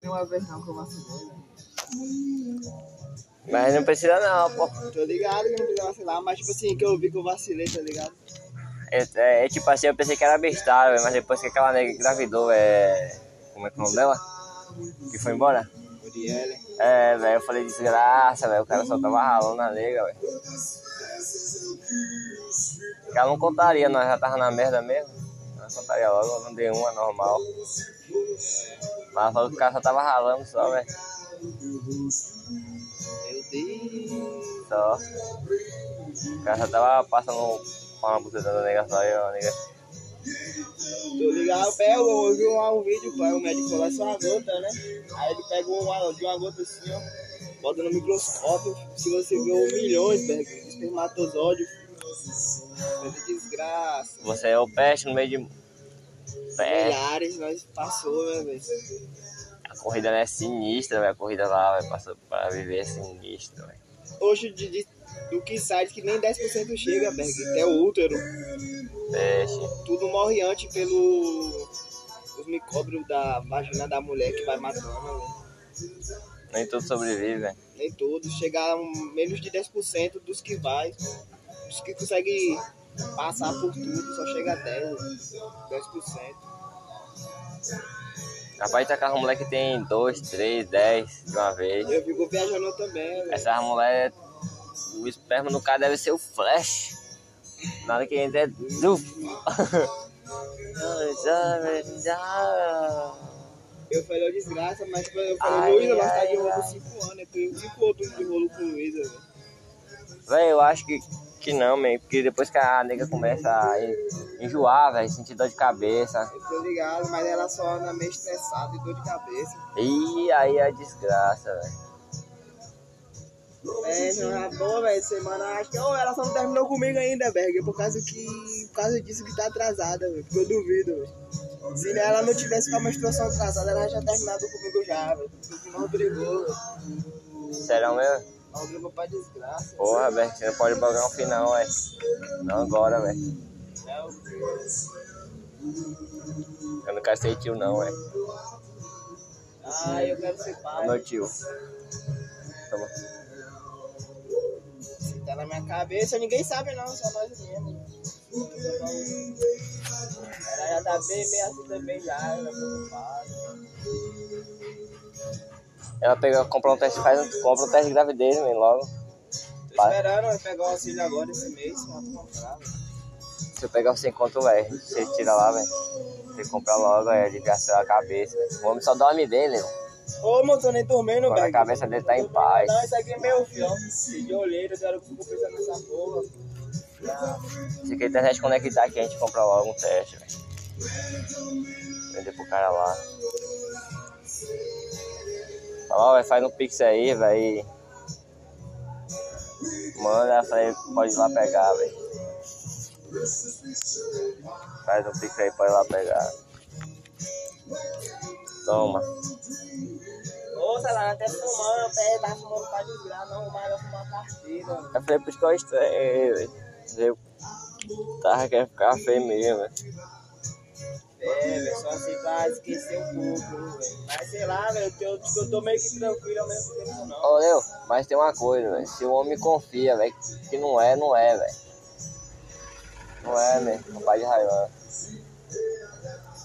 Tem uma vez não que eu vacilei, né? Mas não precisa não, pô. Tô ligado que não precisa vacilar, mas tipo assim, que eu vi que eu vacilei, tá ligado? É, é, é tipo assim, eu pensei que era velho, mas depois que aquela nega engravidou, é. Como é que é o nome dela? Que foi embora? Uriele. É, velho, eu falei desgraça, velho, o cara só tava ralando na nega, velho. Ela não contaria, nós já tava na merda mesmo. Ela contaria logo, eu não dei uma normal. Mas que o cara só tava ralando só, velho. Meu Deus. Só. O cara só tava passando uma buceta da nega só e a nega. Tô ligado, pega, eu vi um, um vídeo, pai, o médico falou, é só uma gota, né? Aí ele pegou uma, de uma gota assim, ó, bota no microscópio, se você vê milhões, de espermatozoides. Desgraça. Você é o peste no meio de. Peste. Milhares, nós passou, né, velho? A corrida é sinistra, velho. A corrida lá, velho, passou pra viver é sinistra, velho. Hoje, de, do que sai, que nem 10% chega, Berg, até o útero. Tudo morre antes pelo os micróbios da vagina da mulher que vai matando, velho. Nem tudo sobrevive, velho. Nem todos, chega a um- menos de 10% dos que vai. Os que conseguem passar por tudo, só chega a 10, 10%. Rapaz, tá com a mulher que tem 2, 3, 10 de uma vez. Eu fico viajando também, velho. Essa mulher, o esperma no cara deve ser o flash. Na hora que entra é. Zuf. Eu falei "Ô, desgraça, mas eu falei, Luísa, nós tá de rolo ai. 5 anos, eu tenho 5 outros de rolo com Luísa, velho. Véi, eu acho que, não, man. Porque depois que a nega começa a en- enjoar, velho, sentir dor de cabeça. Eu tô ligado, mas ela só anda meio estressada e dor de cabeça. E aí é desgraça, velho. É, não é boa, velho, semana, acho que, oh, ela só não terminou comigo ainda, Berg, por causa que, por causa disso que tá atrasada, velho, porque eu duvido, velho. Se ela não tivesse com a menstruação atrasada, ela já terminado comigo já, velho, não brigou, velho. Sério mesmo? Não brigou pra desgraça. Porra, velho, você não pode pagar um final, velho. Não agora, velho. É, Eu não quero ser tio, não, velho. Ah, eu quero ser É pai. meu tio. Toma. Se tá na minha cabeça, ninguém sabe não, só nós mesmos. Ela já tá bem, meio assim também já, ela preocupada. Ela pega, compra um teste, faz compra um teste de gravidez, man, logo. Tô Vai. esperando pegar o auxílio agora esse mês, pra comprar. velho. Se eu pegar o 100 conto, velho, você tira lá, velho. Você compra logo, aí aliviação a cabeça, velho. O homem só dorme bem, né? Ô, mano, tô nem dormindo, Quando a velho. cabeça dele tá em paz. Não, isso aqui é meu fião. De olheiro, eu quero que eu pensando nessa porra. Já. Se quer internet conectar aqui, a gente compra logo um teste, velho. Vender pro cara lá. Ó, velho, faz um pix aí, velho. Manda, eu falei, pode ir lá pegar, velho. Faz um pix aí, pode ir lá pegar. Toma. Sei lá, até fumando, pé, tá fumando pra desgraça, não, eu fumar partida. Eu falei, por isso que eu estranhei, velho. Eu tava querendo ficar feio mesmo, velho. É, velho, só assim pra esquecer um pouco, velho. Mas sei lá, velho, eu, tipo, eu tô meio que tranquilo ao mesmo tempo, não. Ô, Leo, mas tem uma coisa, velho. Se o homem confia, velho, que não é, não é, velho. Não é, né? O pai de Raivan.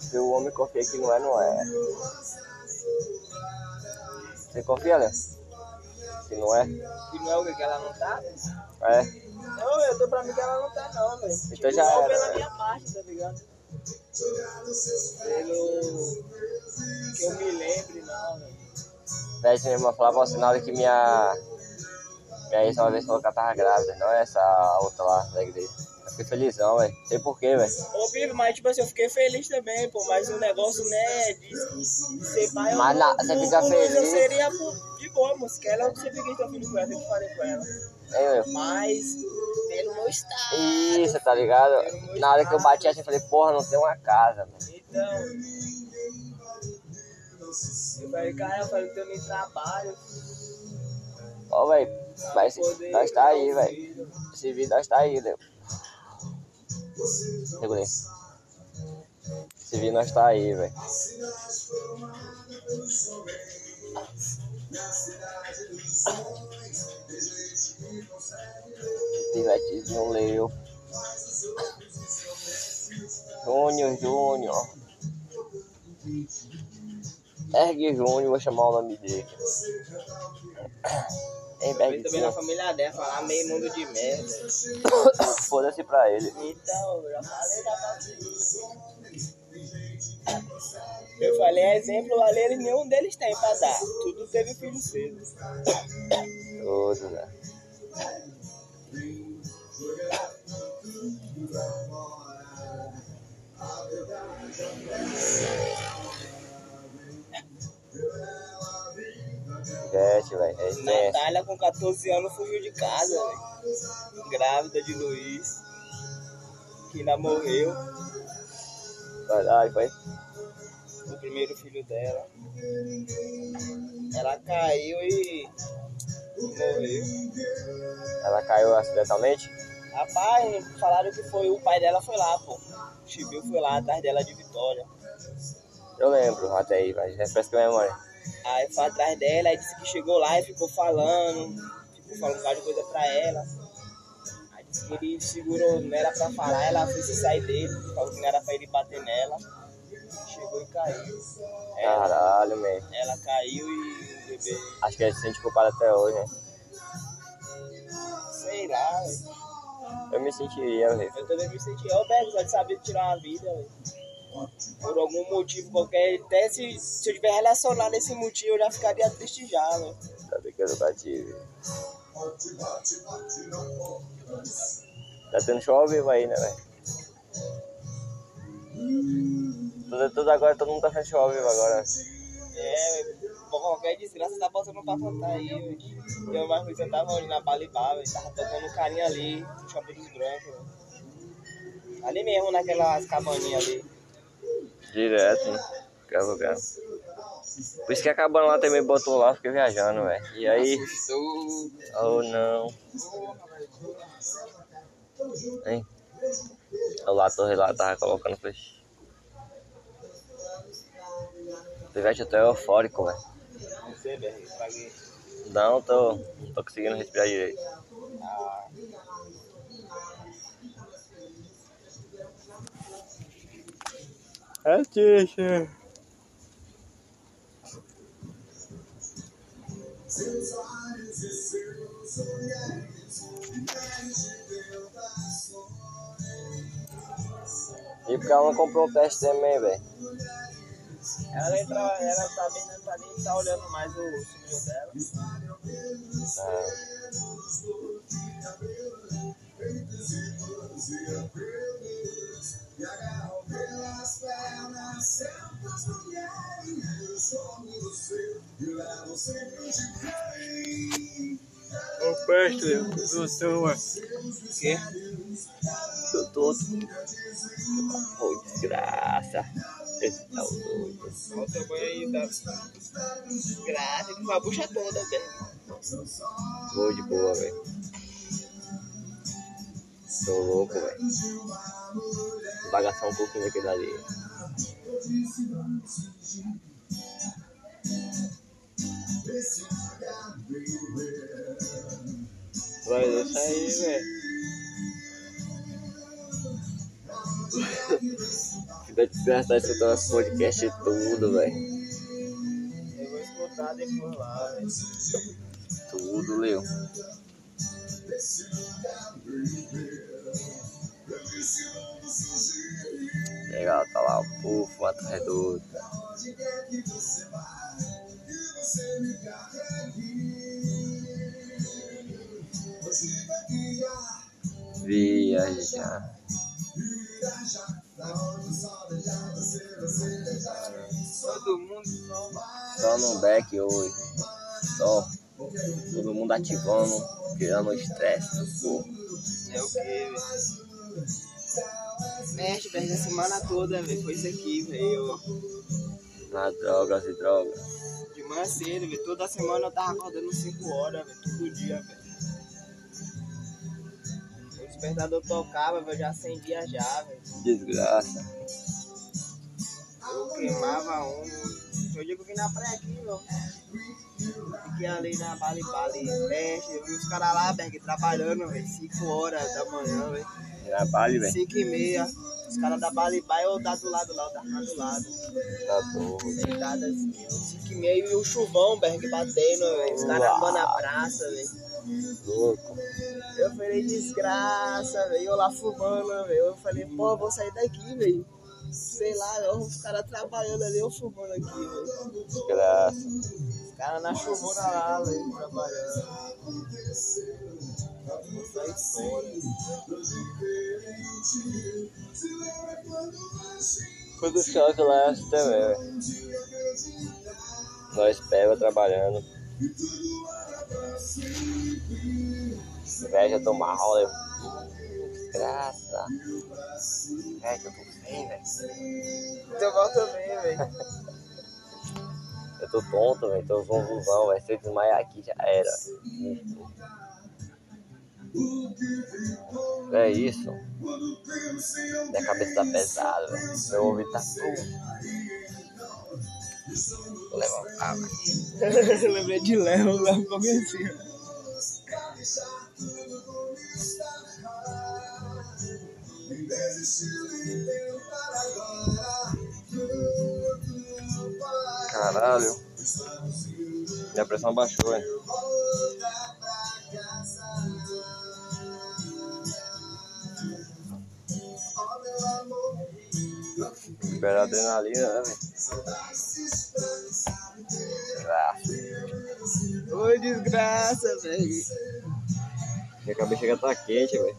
Se o homem confia que não é, não é. Você confia, Leo? Que não é? Que não é o que que ela não tá, velho. É. Não, eu tô pra mim que ela não tá, não, velho. Então já não era, pela velho. minha parte, tá ligado? Pelo que eu me lembre, não, velho. Velho, minha irmã falava na hora que minha. Minha ex uma vez falou que ela tava grávida, não é essa outra lá da igreja. Eu fiquei felizão, velho. Sei porquê, velho. Ô, Bibi, mas tipo assim, eu fiquei feliz também, pô, mas o negócio, né, de, de ser pai... eu Mas não- na- você o- fica o Luiz Eu feliz? seria de boa, moço, que ela eu sempre quis ter um filho com ela, sempre falei com ela. Meu? Mas, pelo meu estado... Isso, tá ligado? Na hora que eu bati assim, eu falei, porra, não tem uma casa, mano. Então... Eu falei, cara, eu falei, eu tenho nem trabalho. Ó, velho, vai se. poder Nós tá aí, velho. Esse vídeo nós tá aí, Leo. Segurei. Se vir, nós tá aí, velho. Pivetezinho leu. Júnior, Júnior. Ergue Júnior, vou chamar o nome dele. Ele também na família dela, falar meio mundo de merda. Foda-se pra ele. Então, eu já falei da parte Eu falei, exemplo, ali nenhum deles tem pra dar. Tudo teve filho cedo. Tudo, né? Gente, velho, é. Natália com 14 anos fugiu de casa, velho. Grávida de Luiz. Que ainda morreu. Caralho, foi. O primeiro filho dela. Ela caiu e morreu. Ela caiu acidentalmente? Rapaz, falaram que foi o pai dela foi lá, pô. O Chibiu foi lá atrás dela de Vitória. Eu lembro até aí, mas refresca a memória. Aí foi atrás dela, aí disse que chegou lá e ficou falando, ficou falando um bocado de coisa pra ela. Ele segurou, não era pra falar, ela se sair dele, falou que não era pra ele bater nela. Chegou e caiu. Ela, Caralho, man. ela caiu e o bebê, Acho que ele se sente culpado até hoje, né? sei lá, velho. Eu me sentiria, velho. eu também me senti, ó, velho, só de saber tirar uma vida, velho. Por algum motivo qualquer, até se, se eu tiver relacionado esse motivo, eu já ficaria triste já, velho. Sabe que eu nunca tive. Tá tendo show ao vivo aí, né, velho? Tudo, tudo agora, todo mundo tá fazendo show ao vivo agora. É, por qualquer desgraça tá botando pra cantar aí, velho. Eu mais eu tava ali na Balibá, velho. Tava tocando um carinha ali, no Shopping dos Brancos, velho. Ali mesmo, naquelas cabaninhas ali. Direto, né? Qualquer lugar. Por isso que a cabana lá também botou lá, fiquei viajando, velho. E aí. Oh não. Hein? Olha lá, a torre lá tava colocando flecha. Pivete, tô eufórico, velho. Não, tô. Não tô conseguindo respirar direito. É triste. E porque ela não comprou o teste também, velho. ela entra, ela tá bem, não tá nem tá olhando mais o sobrinho dela. Ah, Ô, peste, doutor. Quê? tô todo. Ô, desgraça. Esse tá o doido. Olha o tamanho aí da desgraça, com a bucha toda, velho. Vou de boa, velho. Tô louco, velho. Vou bagaçar um pouquinho daquele ali. Vai deixar aí, velho. Fica desgraçado escutando esse podcast e tudo, velho. Eu vou escutar depois lá, velho. Tudo, Leo. Legal, tá lá o Pufo, Mato Redondo. Viajar. Todo mundo só no back hoje. Só. Todo mundo ativando, tirando o estresse do corpo. é o que, velho? Velho, a semana toda, velho. Foi isso aqui, velho. Na drogas e drogas. De manhã cedo, velho. Toda semana eu tava acordando 5 horas, velho. Todo dia, velho. O despertador tocava, velho. Eu já acendia já, velho. Desgraça. Eu queimava um. Eu digo que na praia aqui, meu. Fiquei ali na Bali Bali Peste. Eu vi os caras lá, Berg, trabalhando, velho. 5 horas da manhã, velho. Na Bali, velho. 5 e meia. Os caras da Bali Bali, eu tá do lado lá, eu tava do lado. Tá doido. Deitado assim, 5 e meia e o chuvão, Berg, batendo, velho. Os caras andando na praça, velho. Louco. Eu falei, desgraça, velho. Eu lá fumando, velho. Eu falei, pô, vou sair daqui, velho. Sei lá, os caras trabalhando ali, eu fumando aqui, velho. Desgraça. Os caras na chuvona lá, velho, trabalhando. Vou sair fora. Foi do choque lá assim também, velho. Nós pega trabalhando. Velho, já tô mal, velho. Desgraça. Velho, eu tô sem, velho. Teu mal também, velho. Eu tô tonto, velho. Tô zonzuzão, velho. Se eu desmaiar aqui, já era. É isso. Minha cabeça tá pesada, velho. Meu ouvido tá tudo. Vou levantar, velho. Eu lembrei de Léo lá no comecinho. Caralho. Minha pressão baixou, hein? Liberar adrenalina, né, velho? Desgraça. Ô, desgraça, velho. Minha cabeça já tá quente, velho.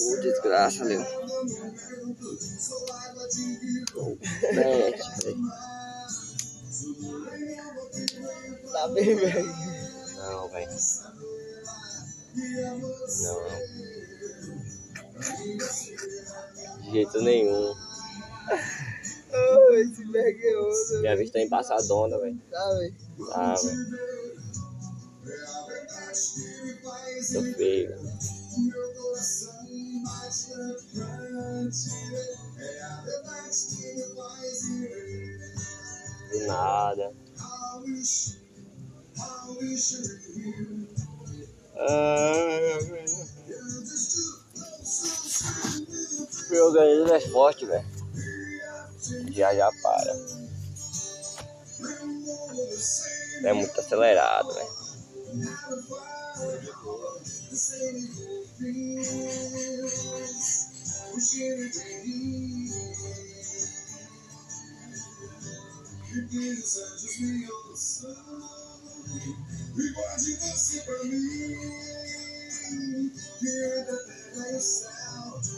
Ô, desgraça, meu. Mete. Tá bem, velho. Não, velho. Não, não. De jeito nenhum. Ô, esse velho é outro. Minha vista tá embaçadona, velho. Tá, velho. Tá, velho. Tô feio, velho. Do nada. Ah, Meu organismo é forte, velho. Já já para. É muito acelerado, velho.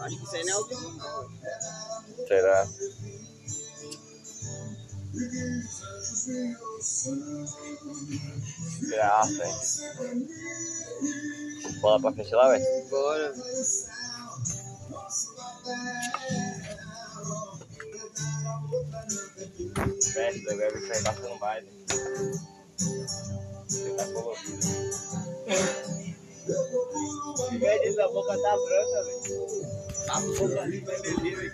Acho que isso aí não é o violão, não. velho. Será? Graça, hein? Bola pra frente lá, velho. Bora. Ver que vai passando mais. né? Você tá colorido. Velho, essa boca tá branca, velho. A boca ali vai beber, velho.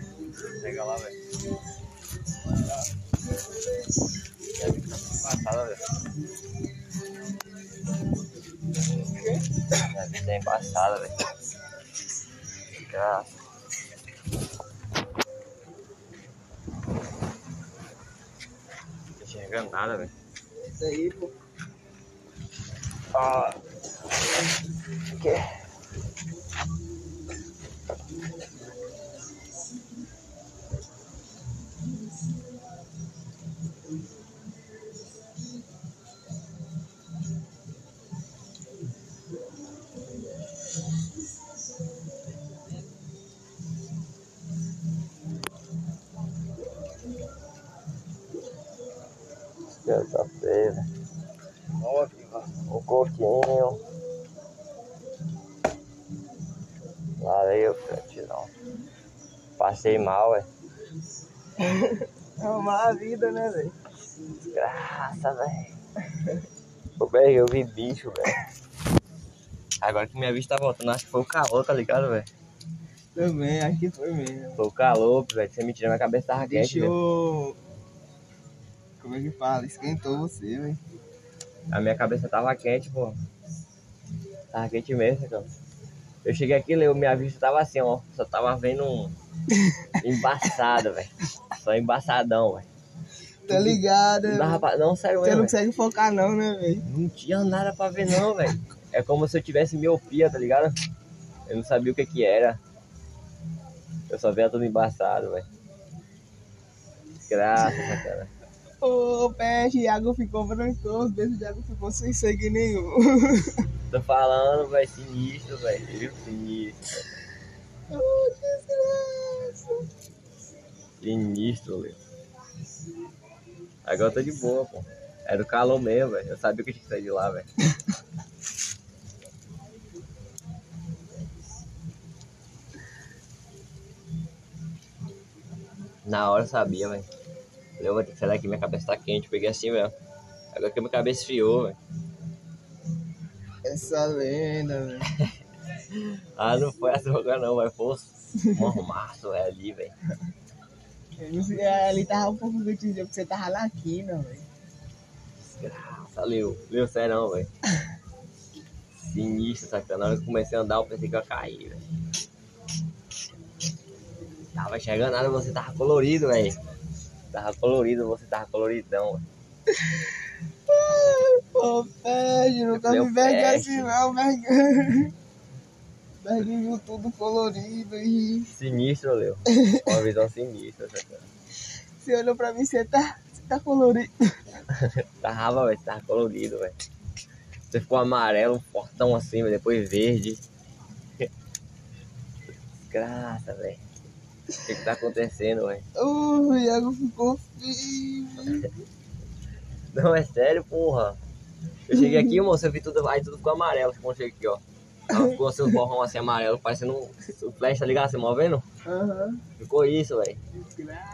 Pega lá, velho. Passada, velho. Deve ter embaçada, velho. Graça. Não enxergando nada, velho. Isso aí, pô. Ah. Que? O coquinho. Valeu, Frantilão. Passei mal, ué. Amar a vida, né, velho? Desgraça, velho. Ô, velho, eu vi bicho, velho. Agora que minha vista tá voltando, acho que foi o calor, tá ligado, velho? Também, acho que foi mesmo. Foi o calor, velho. Você me tira, minha cabeça tava quente, velho. Como é que fala? Esquentou você, velho. A minha cabeça tava quente, pô. Tava quente mesmo, cara. Eu cheguei aqui, eu, minha vista tava assim, ó. Só tava vendo um. embaçado, velho. Só embaçadão, velho. Tá ligado? Não dava pra... Não, sério Você não consegue focar, não, né, velho? Não tinha nada pra ver, não, velho. É como se eu tivesse miopia, tá ligado? Eu não sabia o que que era. Eu só via tudo embaçado, velho. Desgraça, cara. Ô, peixe, Iago ficou branco, os beijos de Iago ficou sem sangue nenhum. Tô falando, velho, sinistro, velho. Sinistro. Ô, desgraça. Sinistro, velho. Agora eu tô de boa, pô. Era o calor mesmo, velho. Eu sabia que eu tinha que sair de lá, velho. Na hora eu sabia, velho. Eu vou ter que sair daqui, minha cabeça tá quente. Peguei assim, velho. Agora que minha cabeça esfriou, velho. Essa lenda, velho. Ah, não foi essa lugar não, vai Foi um arrumaço, velho, ali, velho. Não é, Ali tava um pouco que porque você tava na quina, velho. Desgraça, leu. Leu sério, velho. Sinistro, saca? Na hora que eu comecei a andar, eu pensei que eu ia cair, velho. Tava enxergando nada, você tava colorido, velho. Tava colorido, você tava coloridão, velho. Ô, peixe, nunca Meu me vergue assim, não, vergue. Viu tudo colorido e Sinistro, Leo. Uma visão sinistra, saca? você olhou pra mim, você tá, você tá colorido. Tava, velho, tava colorido, velho. Você ficou amarelo, fortão assim, velho, depois verde. Desgraça, velho. O que que tá acontecendo, velho? O Iago ficou feio. Não, é sério, porra. Eu cheguei aqui, moço, eu vi tudo, aí tudo ficou amarelo quando eu cheguei aqui, ó. Ficou seus borrão assim amarelo, parecendo um o flash, tá ligado? Você movendo? Aham. Ficou isso, velho.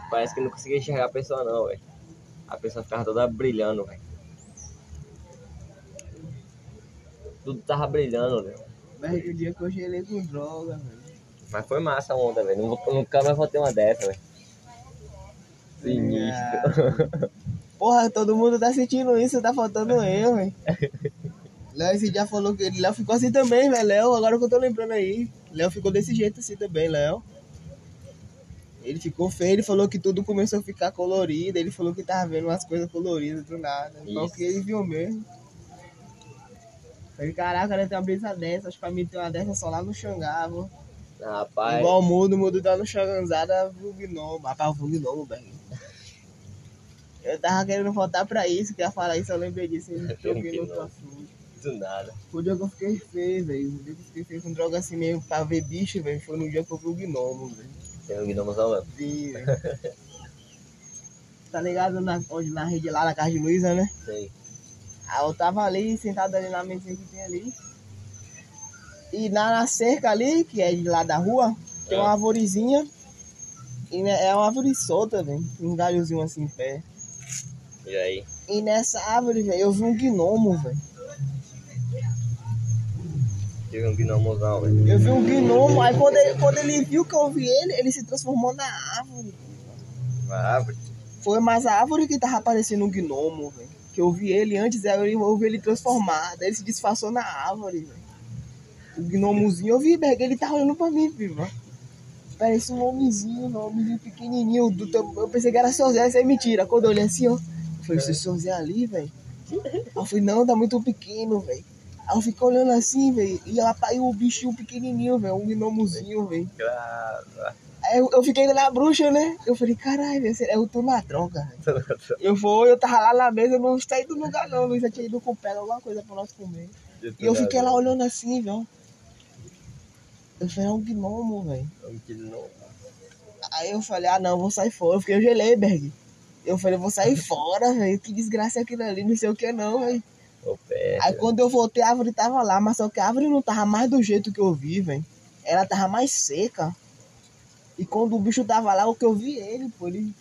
Parece que não conseguia enxergar a pessoa não, velho. A pessoa ficava toda brilhando, velho. Tudo tava brilhando, velho. Vergue o dia que eu gelei com droga, velho. Mas foi massa a onda, velho. Nunca, mais vou ter uma dessa, velho. Sinistro. Porra, todo mundo tá sentindo isso, tá faltando eu, velho. Léo esse dia falou que ele. Léo ficou assim também, velho. Léo, agora que eu tô lembrando aí. Léo ficou desse jeito assim também, Léo. Ele ficou feio, ele falou que tudo começou a ficar colorido. Ele falou que tava vendo umas coisas coloridas do nada. Isso. que ele viu mesmo. Falei, caraca, ele tem uma brisa dessa. Acho que pra mim tem uma dessa só lá no Xangava. Rapaz, Igual o mundo, o mundo tá no Xanganzada, o gnomo. Rapaz, o gnomo, velho. Eu tava querendo voltar pra isso, que ia falar isso, eu lembrei disso. Eu joguei no assunto. do nada. O dia que eu fiquei feio, velho. O dia que eu fiquei feio com droga assim mesmo pra ver bicho, velho. Foi no dia que eu vi o gnomo, velho. Tem gnomozão, velho. Vi, velho. tá ligado na, onde, na rede lá, na casa de Luísa, né? Sei. Aí eu tava ali, sentado ali na mesinha que tem ali. E na, na cerca ali, que é de lá da rua, tem uma É. arvorezinha. E né, é uma árvore solta, velho. Um galhozinho assim em pé. E aí? E nessa árvore, velho, eu vi um gnomo, velho. Tive um gnomozão, velho. Eu vi um gnomo, aí quando ele, quando ele viu que eu vi ele, ele se transformou na árvore. Uma árvore. Foi mais a árvore que tava aparecendo um gnomo, velho. Que eu vi ele antes, eu vi ele transformado. Aí ele se disfarçou na árvore, velho. O gnomozinho, eu vi, velho, ele tá olhando pra mim, filho. Parece um homenzinho, um homenzinho pequenininho. Do, eu pensei que era seu Zé, isso é mentira. Quando eu olhei assim, ó. Eu falei, seu Zé ali, velho. Eu falei, não, tá muito pequeno, velho. Aí eu fiquei olhando assim, velho. E ela paiu o bichinho pequenininho, velho. Um gnomozinho, velho. Aí eu, eu fiquei na bruxa, né? Eu falei, caralho, velho, eu tô na droga. Eu vou, eu tava lá na mesa, eu não saí do lugar não, Luiz já tinha ido com pega alguma coisa pra nós comer. E eu fiquei lá olhando assim, velho. Eu falei, é um gnomo, velho. Um gnomo. Aí eu falei, ah não, vou sair fora. Eu fiquei, eu gelei, Berg. Eu falei, eu vou sair fora, velho. Que desgraça é aquilo ali, não sei o que não, velho. Aí quando eu voltei, a árvore tava lá, mas só que a árvore não tava mais do jeito que eu vi, velho. Ela tava mais seca. E quando o bicho tava lá, o que eu vi ele, pô, ele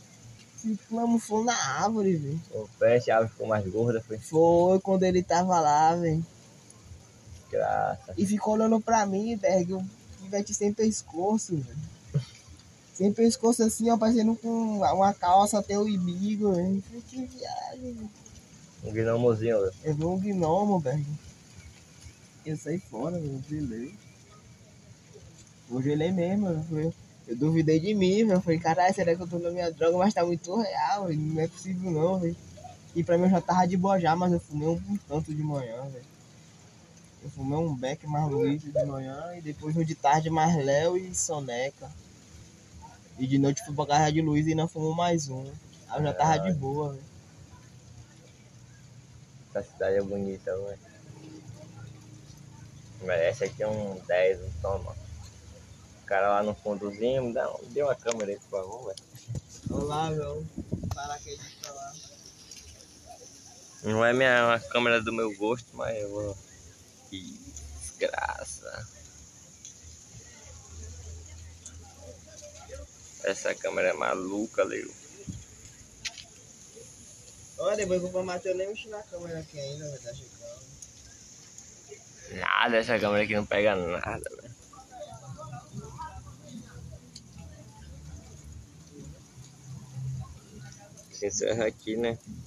Ficamos fogo na árvore, velho. O peixe, a árvore ficou mais gorda, foi Foi quando ele tava lá, velho. graça. E ficou olhando pra mim, Berg. Pivete sem pescoço, velho. Sem pescoço assim, ó, parecendo com uma calça até o ibigo, velho. Que viagem, velho. Um gnomozinho, velho. Eu vi um gnomo, Berg. Eu saí fora, velho. Eu gelei. Eu gelei mesmo, eu, falei- eu duvidei de mim, velho. Eu falei, caralho, será que eu tô na minha droga? Mas tá muito real, velho. Não é possível não, velho. E pra mim eu já tava de boa já, mas eu fumei um, um tanto de manhã, velho. Eu fumei um beck mais Luiz de manhã e depois no de tarde mais Léo e Soneca. E de noite fui pra casa de Luiz e ainda fumou mais um. Aí eu já tava de boa, velho. Essa cidade é bonita, velho. Mas essa aqui é um 10, um toma. O cara lá no fundozinho, me dá, um- dê uma câmera aí, por favor, velho. Vamos lá, meu. Paraquedas pra lá. Não é minha uma câmera do meu gosto, mas eu vou. Que desgraça. Essa câmera é maluca, Leo. Olha, depois eu vou matar, eu nem mexi na câmera aqui ainda, vai tá chegando. Nada, essa câmera aqui não pega nada, velho. Se encerra aqui, né?